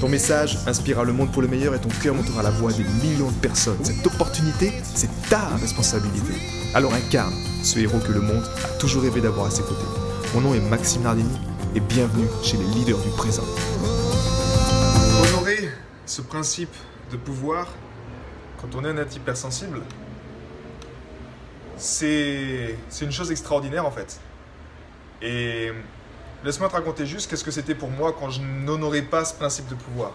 Ton message inspirera le monde pour le meilleur et ton cœur montera la voix des millions de personnes. Cette opportunité, c'est ta responsabilité. Alors incarne ce héros que le monde a toujours rêvé d'avoir à ses côtés. Mon nom est Maxime Nardini et bienvenue chez les leaders du présent. Honorer ce principe de pouvoir quand on est un être hypersensible, c'est une chose extraordinaire en fait. Et Laisse-moi te raconter juste qu'est-ce que c'était pour moi quand je n'honorais pas ce principe de pouvoir.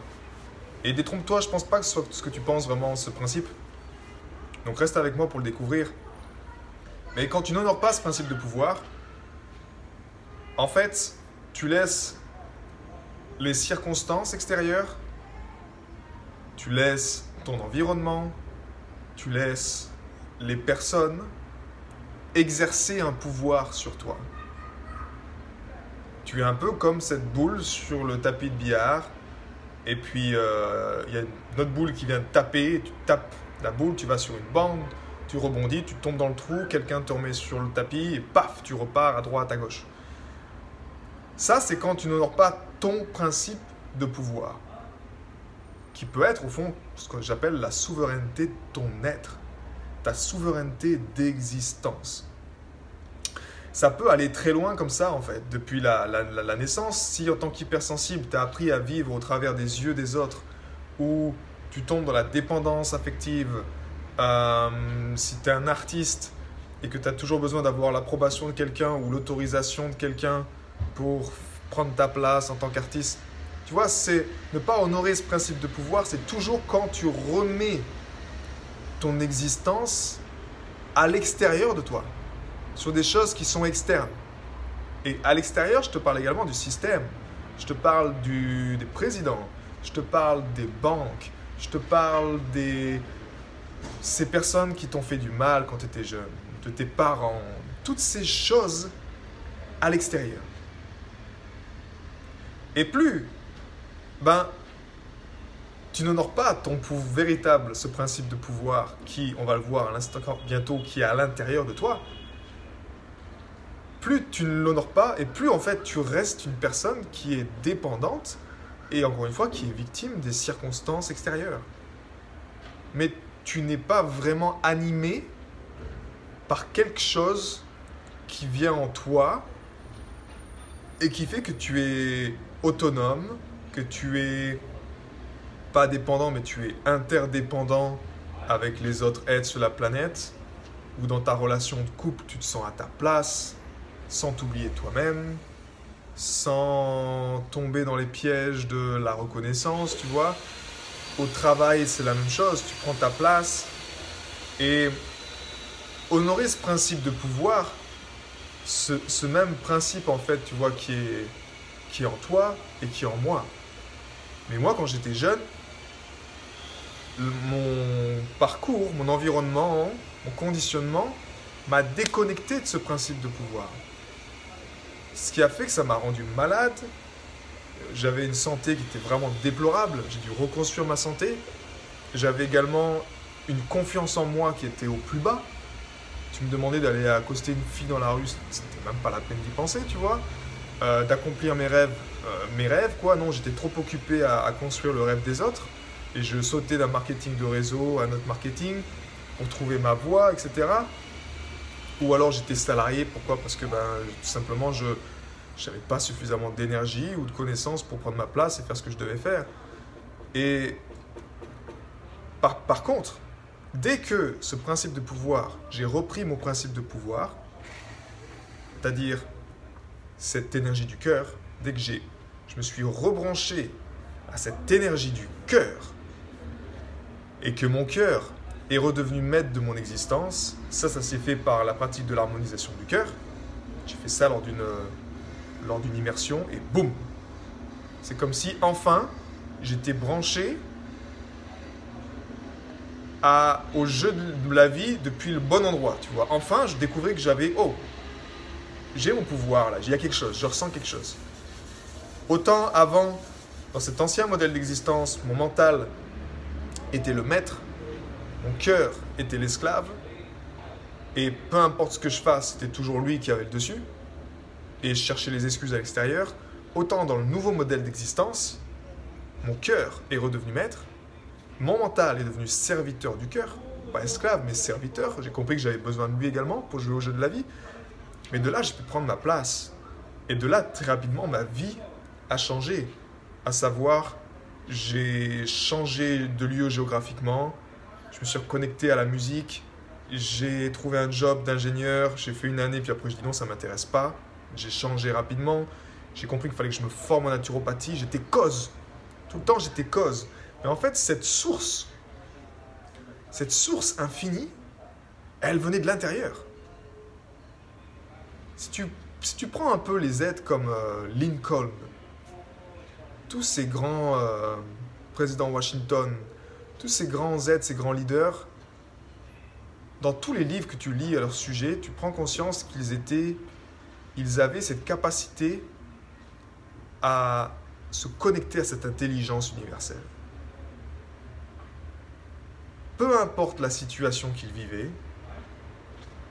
Et détrompe-toi, je pense pas que ce soit ce que tu penses vraiment, ce principe. Donc reste avec moi pour le découvrir. Mais quand tu n'honores pas ce principe de pouvoir, en fait, tu laisses les circonstances extérieures, tu laisses ton environnement, tu laisses les personnes exercer un pouvoir sur toi. Tu es un peu comme cette boule sur le tapis de billard. Et puis, euh, il y a une autre boule qui vient taper. Tu tapes la boule, tu vas sur une bande, tu rebondis, tu tombes dans le trou, quelqu'un te remet sur le tapis et paf, tu repars à droite, à gauche. Ça, c'est quand tu n'honores pas ton principe de pouvoir, qui peut être au fond ce que j'appelle la souveraineté de ton être, ta souveraineté d'existence ça peut aller très loin comme ça, en fait, depuis la, naissance. Si en tant qu'hypersensible, tu as appris à vivre au travers des yeux des autres, ou tu tombes dans la dépendance affective, euh, si tu es un artiste et que tu as toujours besoin d'avoir l'approbation de quelqu'un ou l'autorisation de quelqu'un pour prendre ta place en tant qu'artiste, tu vois, c'est ne pas honorer ce principe de pouvoir, c'est toujours quand tu remets ton existence à l'extérieur de toi sur des choses qui sont externes. Et à l'extérieur, je te parle également du système. Je te parle des présidents. Je te parle des banques. Je te parle des ces personnes qui t'ont fait du mal quand tu étais jeune, de tes parents, toutes ces choses à l'extérieur. Et plus, ben, tu n'honores pas ton pouvoir véritable, ce principe de pouvoir qui, on va le voir à l'instant bientôt, qui est à l'intérieur de toi, plus tu ne l'honores pas et plus en fait tu restes une personne qui est dépendante et encore une fois qui est victime des circonstances extérieures. Mais tu n'es pas vraiment animé par quelque chose qui vient en toi et qui fait que tu es autonome, que tu es pas dépendant mais tu es interdépendant avec les autres êtres sur la planète ou dans ta relation de couple tu te sens à ta place sans t'oublier toi-même, sans tomber dans les pièges de la reconnaissance, tu vois. Au travail, c'est la même chose, tu prends ta place. Et honorer ce principe de pouvoir, ce, même principe en fait, tu vois, qui est, qui est en toi et qui est en moi. Mais moi, quand j'étais jeune, mon parcours, mon environnement, mon conditionnement m'a déconnecté de ce principe de pouvoir. Ce qui a fait que ça m'a rendu malade. J'avais une santé qui était vraiment déplorable. J'ai dû reconstruire ma santé. J'avais également une confiance en moi qui était au plus bas. Tu me demandais d'aller accoster une fille dans la rue, c'était même pas la peine d'y penser, tu vois. Euh, d'accomplir mes rêves, euh, mes rêves, quoi. Non, j'étais trop occupé à, à, construire le rêve des autres. Et je sautais d'un marketing de réseau à un autre marketing pour trouver ma voie, etc. Ou alors j'étais salarié, pourquoi? Parce que ben, tout simplement je n'avais pas suffisamment d'énergie ou de connaissances pour prendre ma place et faire ce que je devais faire. Et par, contre, dès que ce principe de pouvoir, j'ai repris mon principe de pouvoir, c'est-à-dire cette énergie du cœur, dès que j'ai, je me suis rebranché à cette énergie du cœur et que mon cœur est redevenu maître de mon existence. Ça, ça s'est fait par la pratique de l'harmonisation du cœur. J'ai fait ça lors d'une, lors d'une immersion et boum C'est comme si enfin j'étais branché à, au jeu de la vie depuis le bon endroit, tu vois. Enfin, je découvrais que j'avais, oh, j'ai mon pouvoir là, il y a quelque chose, je ressens quelque chose. Autant avant, dans cet ancien modèle d'existence, mon mental était le maître, mon cœur était l'esclave, et peu importe ce que je fasse, c'était toujours lui qui avait le dessus, et je cherchais les excuses à l'extérieur. Autant dans le nouveau modèle d'existence, mon cœur est redevenu maître, mon mental est devenu serviteur du cœur, pas esclave, mais serviteur. J'ai compris que j'avais besoin de lui également pour jouer au jeu de la vie. Mais de là, j'ai pu prendre ma place. Et de là, très rapidement, ma vie a changé. À savoir, j'ai changé de lieu géographiquement, je me suis reconnecté à la musique, j'ai trouvé un job d'ingénieur, j'ai fait une année, puis après je dis non, ça m'intéresse pas. J'ai changé rapidement, j'ai compris qu'il fallait que je me forme en naturopathie, j'étais cause. Tout le temps, j'étais cause. Mais en fait, cette source, cette source infinie, elle venait de l'intérieur. Si tu, si tu prends un peu les êtres comme euh, Lincoln, tous ces grands euh, présidents Washington, tous ces grands êtres, ces grands leaders, dans tous les livres que tu lis à leur sujet, tu prends conscience qu'ils étaient, ils avaient cette capacité à se connecter à cette intelligence universelle. Peu importe la situation qu'ils vivaient,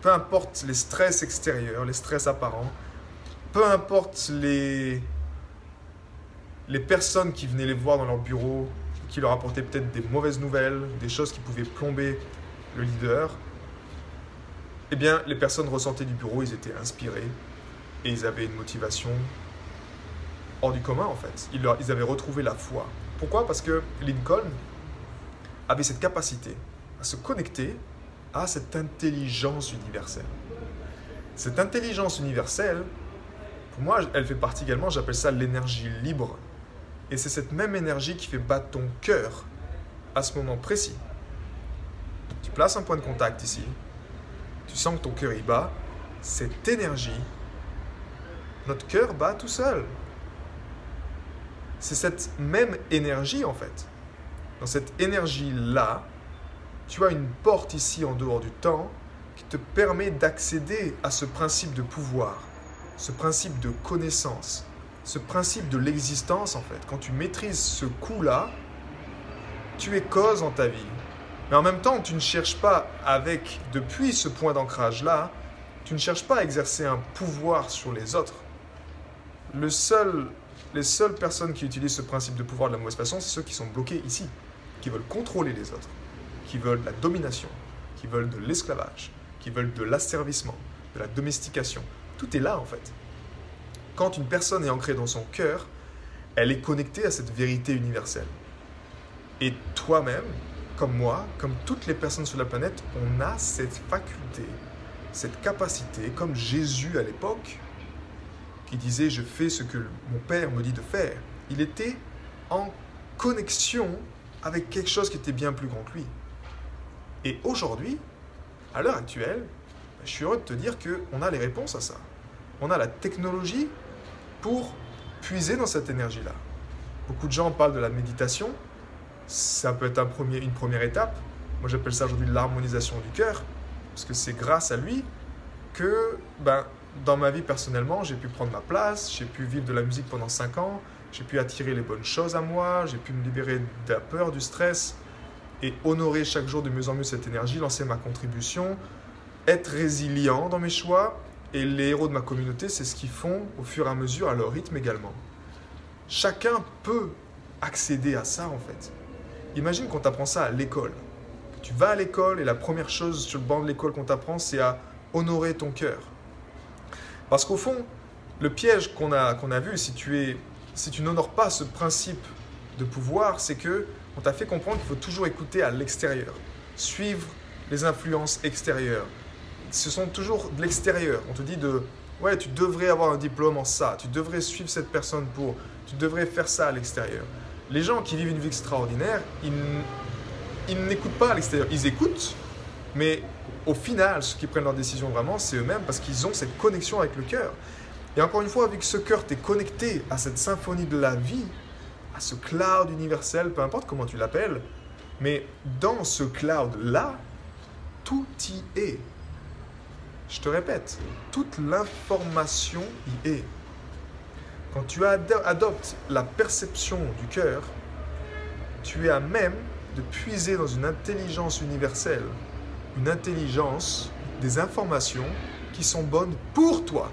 peu importe les stress extérieurs, les stress apparents, peu importe les, les personnes qui venaient les voir dans leur bureau, qui leur apportaient peut-être des mauvaises nouvelles, des choses qui pouvaient plomber le leader, eh bien, les personnes ressentaient du bureau, ils étaient inspirés et ils avaient une motivation hors du commun en fait. Ils, ils avaient retrouvé la foi. Pourquoi? Parce que Lincoln avait cette capacité à se connecter à cette intelligence universelle. Cette intelligence universelle, pour moi, elle fait partie également, j'appelle ça l'énergie libre et c'est cette même énergie qui fait battre ton cœur à ce moment précis. Tu places un point de contact ici, tu sens que ton cœur y bat, cette énergie, notre cœur bat tout seul. C'est cette même énergie en fait. Dans cette énergie-là, tu as une porte ici en dehors du temps qui te permet d'accéder à ce principe de pouvoir, ce principe de connaissance, ce principe de l'existence, en fait, quand tu maîtrises ce coup-là, tu es cause en ta vie. Mais en même temps, tu ne cherches pas, avec, depuis ce point d'ancrage-là, tu ne cherches pas à exercer un pouvoir sur les autres. Le seul, les seules personnes qui utilisent ce principe de pouvoir de la mauvaise façon, c'est ceux qui sont bloqués ici, qui veulent contrôler les autres, qui veulent la domination, qui veulent de l'esclavage, qui veulent de l'asservissement, de la domestication. Tout est là en fait quand une personne est ancrée dans son cœur, elle est connectée à cette vérité universelle. Et toi-même, comme moi, comme toutes les personnes sur la planète, on a cette faculté, cette capacité, comme Jésus à l'époque, qui disait Je fais ce que mon Père me dit de faire. Il était en connexion avec quelque chose qui était bien plus grand que lui. Et aujourd'hui, à l'heure actuelle, je suis heureux de te dire qu'on a les réponses à ça. On a la technologie pour puiser dans cette énergie-là. Beaucoup de gens parlent de la méditation. Ça peut être un premier, une première étape. Moi, j'appelle ça aujourd'hui l'harmonisation du cœur. Parce que c'est grâce à lui que, ben, dans ma vie personnellement, j'ai pu prendre ma place, j'ai pu vivre de la musique pendant 5 ans, j'ai pu attirer les bonnes choses à moi, j'ai pu me libérer de la peur, du stress et honorer chaque jour de mieux en mieux cette énergie, lancer ma contribution, être résilient dans mes choix et les héros de ma communauté, c'est ce qu'ils font au fur et à mesure, à leur rythme également. Chacun peut accéder à ça en fait. Imagine qu'on t'apprend ça à l'école. Tu vas à l'école et la première chose sur le banc de l'école qu'on t'apprend, c'est à honorer ton cœur. Parce qu'au fond, le piège qu'on a, a vu, si tu, si tu n'honores pas ce principe de pouvoir, c'est que on t'a fait comprendre qu'il faut toujours écouter à l'extérieur, suivre les influences extérieures, ce sont toujours de l'extérieur. On te dit de, ouais, tu devrais avoir un diplôme en ça, tu devrais suivre cette personne pour, tu devrais faire ça à l'extérieur. Les gens qui vivent une vie extraordinaire, ils, ils n'écoutent pas à l'extérieur. Ils écoutent, mais au final, ceux qui prennent leurs décisions vraiment, c'est eux-mêmes parce qu'ils ont cette connexion avec le cœur. Et encore une fois, avec ce cœur, tu es connecté à cette symphonie de la vie, à ce cloud universel, peu importe comment tu l'appelles, Mais dans ce cloud-là, tout y est. Je te répète, toute l'information y est. Quand tu adoptes la perception du cœur, tu es à même de puiser dans une intelligence universelle, une intelligence des informations qui sont bonnes pour toi.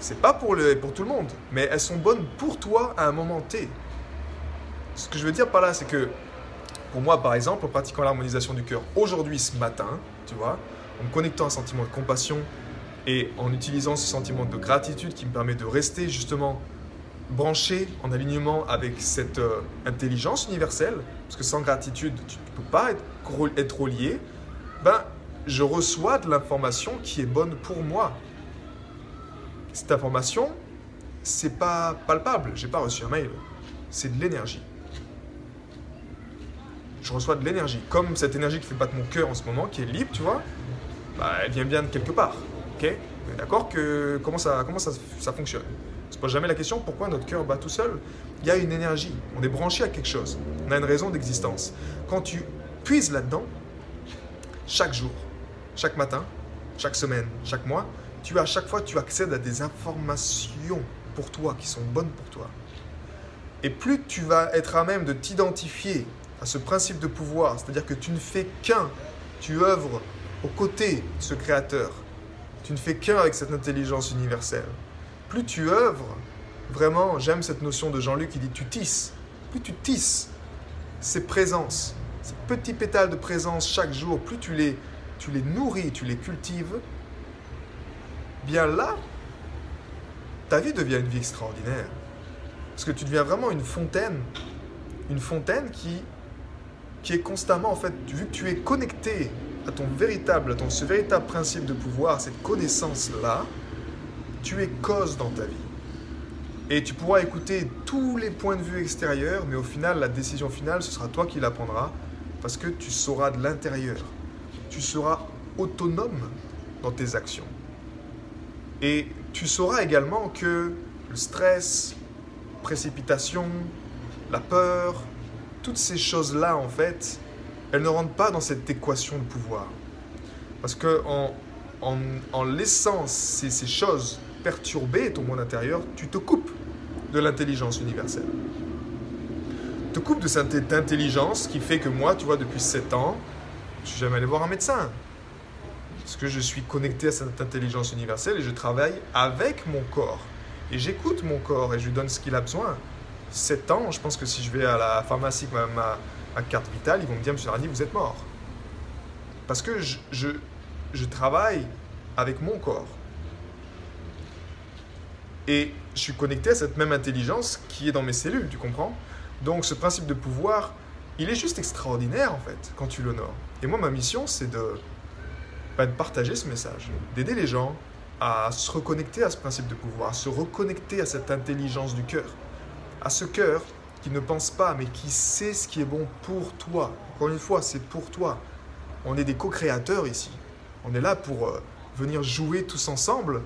C'est pas pour, le, pour tout le monde, mais elles sont bonnes pour toi à un moment T. Ce que je veux dire par là, c'est que pour moi, par exemple, en pratiquant l'harmonisation du cœur aujourd'hui, ce matin, tu vois, en me connectant à un sentiment de compassion et en utilisant ce sentiment de gratitude qui me permet de rester justement branché en alignement avec cette euh, intelligence universelle, parce que sans gratitude, tu ne peux pas être, être relié, ben, je reçois de l'information qui est bonne pour moi. Cette information, c'est pas palpable, j'ai pas reçu un mail, c'est de l'énergie. Je reçois de l'énergie, comme cette énergie qui fait battre mon cœur en ce moment, qui est libre, tu vois, bah, elle vient bien de quelque part. Ok? D'accord que comment ça comment ça, ça fonctionne? On se pose jamais la question pourquoi notre cœur bat tout seul? Il y a une énergie, on est branché à quelque chose, on a une raison d'existence. Quand tu puises là-dedans, chaque jour, chaque matin, chaque semaine, chaque mois, tu à chaque fois tu accèdes à des informations pour toi qui sont bonnes pour toi. Et plus tu vas être à même de t'identifier à ce principe de pouvoir, c'est-à-dire que tu ne fais qu'un, tu œuvres aux côtés de ce créateur, tu ne fais qu'un avec cette intelligence universelle. Plus tu œuvres, vraiment, j'aime cette notion de Jean-Luc qui dit tu tisses, plus tu tisses ces présences, ces petits pétales de présence chaque jour, plus tu les, tu les nourris, tu les cultives, bien là, ta vie devient une vie extraordinaire. Parce que tu deviens vraiment une fontaine, une fontaine qui, qui est constamment, en fait, vu que tu es connecté à ton véritable, à ton, ce véritable principe de pouvoir, cette connaissance-là, tu es cause dans ta vie. Et tu pourras écouter tous les points de vue extérieurs, mais au final, la décision finale, ce sera toi qui la prendras, parce que tu sauras de l'intérieur. Tu seras autonome dans tes actions. Et tu sauras également que le stress, précipitation, la peur, toutes ces choses-là, en fait, elles ne rentrent pas dans cette équation de pouvoir. Parce que en, en, laissant ces, ces, choses perturber ton monde intérieur, tu te coupes de l'intelligence universelle. Tu te coupes de cette intelligence qui fait que moi, tu vois, depuis 7 ans, je suis jamais allé voir un médecin. Parce que je suis connecté à cette intelligence universelle et je travaille avec mon corps. Et j'écoute mon corps et je lui donne ce qu'il a besoin. 7 ans, je pense que si je vais à la pharmacie, ma, ma, carte vitale, ils vont me dire, Monsieur Rani, vous êtes mort. Parce que je, je, travaille avec mon corps. Et je suis connecté à cette même intelligence qui est dans mes cellules, tu comprends? Donc ce principe de pouvoir, il est juste extraordinaire en fait, quand tu l'honores. Et moi, ma mission, c'est de de partager ce message, d'aider les gens à se reconnecter à ce principe de pouvoir, à se reconnecter à cette intelligence du cœur, à ce cœur qui ne pense pas, mais qui sait ce qui est bon pour toi. Encore une fois, c'est pour toi. On est des co-créateurs ici. On est là pour euh, venir jouer tous ensemble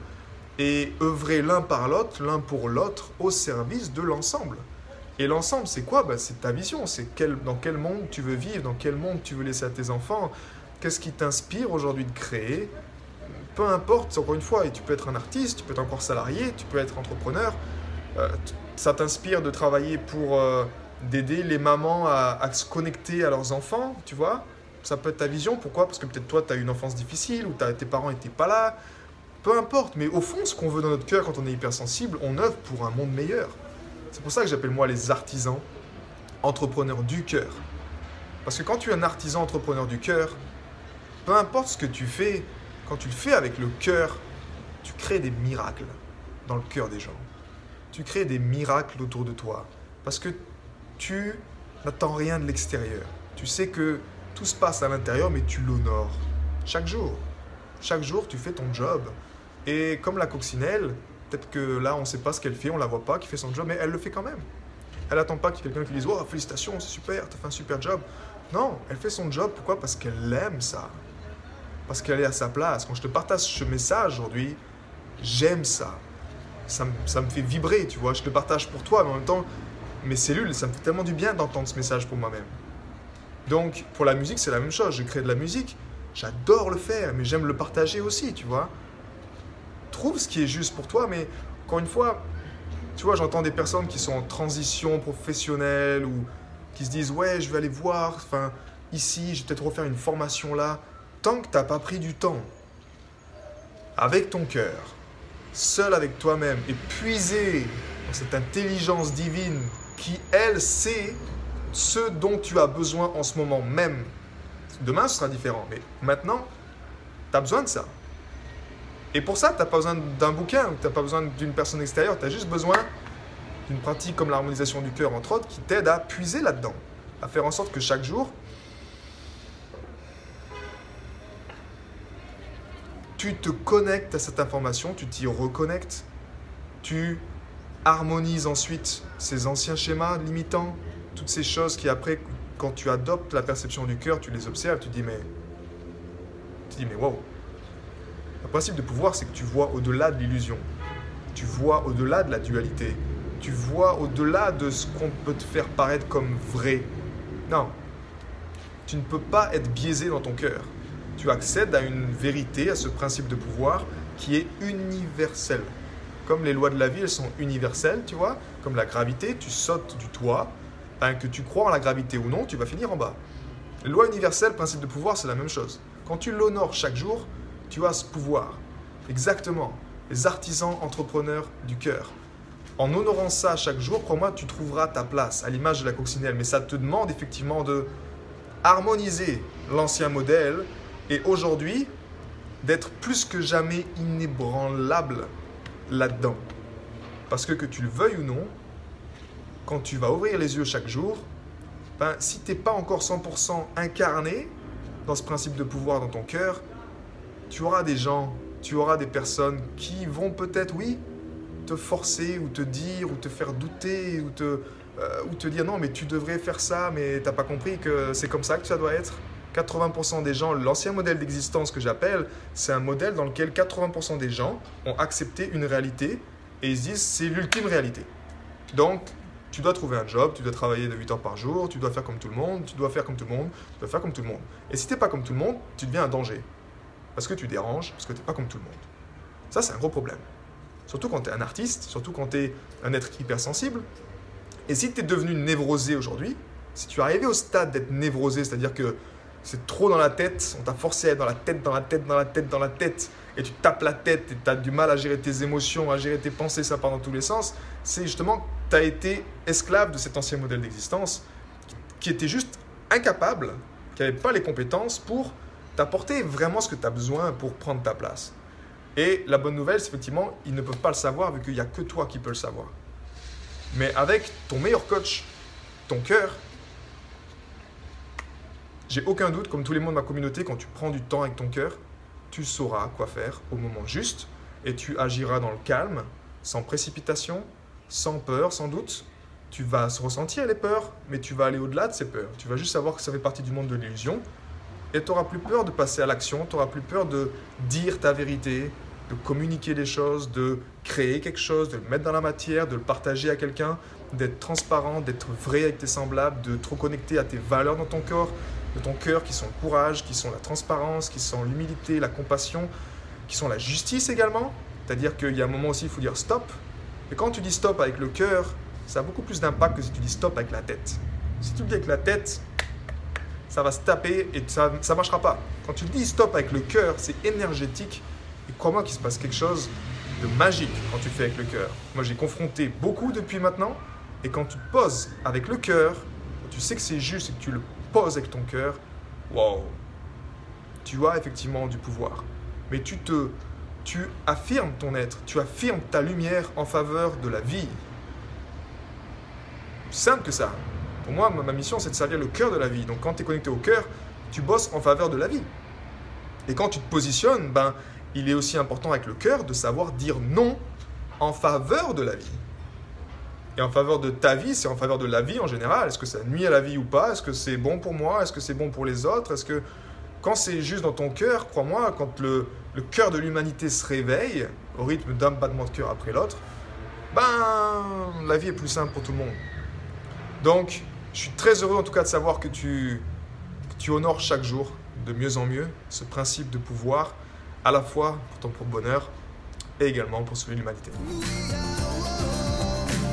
et œuvrer l'un par l'autre, l'un pour l'autre, au service de l'ensemble. Et l'ensemble, c'est quoi? Bah, C'est ta vision, c'est dans quel monde tu veux vivre, dans quel monde tu veux laisser à tes enfants, Qu'est-ce qui t'inspire aujourd'hui de créer? Peu importe, encore une fois, et tu peux être un artiste, tu peux être encore salarié, tu peux être entrepreneur. Euh, ça t'inspire de travailler pour euh, d'aider les mamans à, se connecter à leurs enfants, tu vois? Ça peut être ta vision. Pourquoi? Parce que peut-être toi, tu as une enfance difficile ou tes parents n'étaient pas là. Peu importe, mais au fond, ce qu'on veut dans notre cœur quand on est hypersensible, on œuvre pour un monde meilleur. C'est pour ça que j'appelle moi les artisans entrepreneurs du cœur. Parce que quand tu es un artisan entrepreneur du cœur, peu importe ce que tu fais, quand tu le fais avec le cœur, tu crées des miracles dans le cœur des gens. Tu crées des miracles autour de toi. Parce que tu n'attends rien de l'extérieur. Tu sais que tout se passe à l'intérieur, mais tu l'honores. Chaque jour. Chaque jour, tu fais ton job. Et comme la coccinelle, peut-être que là, on ne sait pas ce qu'elle fait, on ne la voit pas, qui fait son job, mais elle le fait quand même. Elle n'attend pas qu'il y ait quelqu'un qui dise Oh, félicitations, c'est super, tu as fait un super job. Non, elle fait son job. Pourquoi? Parce qu'elle aime ça parce qu'elle est à sa place. Quand je te partage ce message aujourd'hui, j'aime ça. Ça. me fait vibrer, tu vois. Je te partage pour toi, mais en même temps, mes cellules, ça me fait tellement du bien d'entendre ce message pour moi-même. Donc, pour la musique, c'est la même chose. Je crée de la musique, j'adore le faire, mais j'aime le partager aussi, tu vois. Trouve ce qui est juste pour toi, mais encore une fois, tu vois, j'entends des personnes qui sont en transition professionnelle ou qui se disent Ouais, je vais aller voir, enfin, ici, je vais peut-être refaire une formation là. Tant que tu n'as pas pris du temps avec ton cœur, seul avec toi-même, et puiser dans cette intelligence divine qui, elle, sait ce dont tu as besoin en ce moment même. Demain, ce sera différent, mais maintenant, tu as besoin de ça. Et pour ça, tu n'as pas besoin d'un bouquin, tu n'as pas besoin d'une personne extérieure, tu as juste besoin d'une pratique comme l'harmonisation du cœur, entre autres, qui t'aide à puiser là-dedans, à faire en sorte que chaque jour, tu te connectes à cette information, tu t'y reconnectes, tu harmonises ensuite ces anciens schémas limitants, toutes ces choses qui après, quand tu adoptes la perception du cœur, tu les observes, tu dis mais, tu dis mais wow. Le principe de pouvoir, c'est que tu vois au-delà de l'illusion, tu vois au-delà de la dualité, tu vois au-delà de ce qu'on peut te faire paraître comme vrai. Non, tu ne peux pas être biaisé dans ton cœur tu accèdes à une vérité, à ce principe de pouvoir qui est universel. Comme les lois de la vie, elles sont universelles, tu vois, comme la gravité, tu sautes du toit, ben, que tu crois en la gravité ou non, tu vas finir en bas. Les lois universelles, principe de pouvoir, c'est la même chose. Quand tu l'honores chaque jour, tu as ce pouvoir. Exactement. Les artisans entrepreneurs du cœur. En honorant ça chaque jour, crois-moi, tu trouveras ta place à l'image de la coccinelle. Mais ça te demande effectivement de harmoniser l'ancien modèle et aujourd'hui, d'être plus que jamais inébranlable là-dedans. Parce que que tu le veuilles ou non, quand tu vas ouvrir les yeux chaque jour, ben, si tu n'es pas encore 100% incarné dans ce principe de pouvoir dans ton cœur, tu auras des gens, tu auras des personnes qui vont peut-être, oui, te forcer ou te dire ou te faire douter ou te, euh, ou te dire non mais tu devrais faire ça mais tu n'as pas compris que c'est comme ça que ça doit être. 80% des gens, l'ancien modèle d'existence que j'appelle, c'est un modèle dans lequel 80% des gens ont accepté une réalité et ils se disent c'est l'ultime réalité. Donc, tu dois trouver un job, tu dois travailler de 8 heures par jour, tu dois faire comme tout le monde, tu dois faire comme tout le monde, tu dois faire comme tout le monde. Et si tu n'es pas comme tout le monde, tu deviens un danger. Parce que tu déranges, parce que tu n'es pas comme tout le monde. Ça, c'est un gros problème. Surtout quand tu es un artiste, surtout quand tu es un être hypersensible. Et si tu es devenu névrosé aujourd'hui, si tu es arrivé au stade d'être névrosé, c'est-à-dire que c'est trop dans la tête, on t'a forcé à être dans la tête, dans la tête, dans la tête, dans la tête, et tu tapes la tête et tu as du mal à gérer tes émotions, à gérer tes pensées, ça part dans tous les sens, c'est justement tu as été esclave de cet ancien modèle d'existence qui était juste incapable, qui n'avait pas les compétences pour t'apporter vraiment ce que tu as besoin pour prendre ta place. Et la bonne nouvelle, c'est effectivement, ils ne peuvent pas le savoir vu qu'il n'y a que toi qui peux le savoir. Mais avec ton meilleur coach, ton cœur, j'ai aucun doute, comme tous les membres de ma communauté, quand tu prends du temps avec ton cœur, tu sauras quoi faire au moment juste et tu agiras dans le calme, sans précipitation, sans peur, sans doute. Tu vas ressentir les peurs, mais tu vas aller au-delà de ces peurs. Tu vas juste savoir que ça fait partie du monde de l'illusion et tu n'auras plus peur de passer à l'action, tu n'auras plus peur de dire ta vérité, de communiquer des choses, de créer quelque chose, de le mettre dans la matière, de le partager à quelqu'un, d'être transparent, d'être vrai avec tes semblables, de te reconnecter à tes valeurs dans ton corps, de ton cœur, qui sont le courage, qui sont la transparence, qui sont l'humilité, la compassion, qui sont la justice également. C'est-à-dire qu'il y a un moment aussi, il faut dire stop. Et quand tu dis stop avec le cœur, ça a beaucoup plus d'impact que si tu dis stop avec la tête. Si tu le dis avec la tête, ça va se taper et ça ne marchera pas. Quand tu dis stop avec le cœur, c'est énergétique. Et crois-moi qu'il se passe quelque chose de magique quand tu fais avec le cœur. Moi, j'ai confronté beaucoup depuis maintenant. Et quand tu poses avec le cœur, tu sais que c'est juste et que tu le poses avec ton cœur, wow, tu as effectivement du pouvoir. Mais tu te, tu affirmes ton être, tu affirmes ta lumière en faveur de la vie. Simple que ça. Pour moi, ma mission, c'est de servir le cœur de la vie. Donc quand tu es connecté au cœur, tu bosses en faveur de la vie. Et quand tu te positionnes, ben, il est aussi important avec le cœur de savoir dire non en faveur de la vie. Et en faveur de ta vie, c'est en faveur de la vie en général. Est-ce que ça nuit à la vie ou pas? Est-ce que c'est bon pour moi? Est-ce que c'est bon pour les autres? Est-ce que quand c'est juste dans ton cœur, crois-moi, quand le, cœur de l'humanité se réveille au rythme d'un battement de cœur après l'autre, ben la vie est plus simple pour tout le monde. Donc, je suis très heureux en tout cas de savoir que tu honores chaque jour de mieux en mieux ce principe de pouvoir, à la fois pour ton propre bonheur et également pour celui de l'humanité.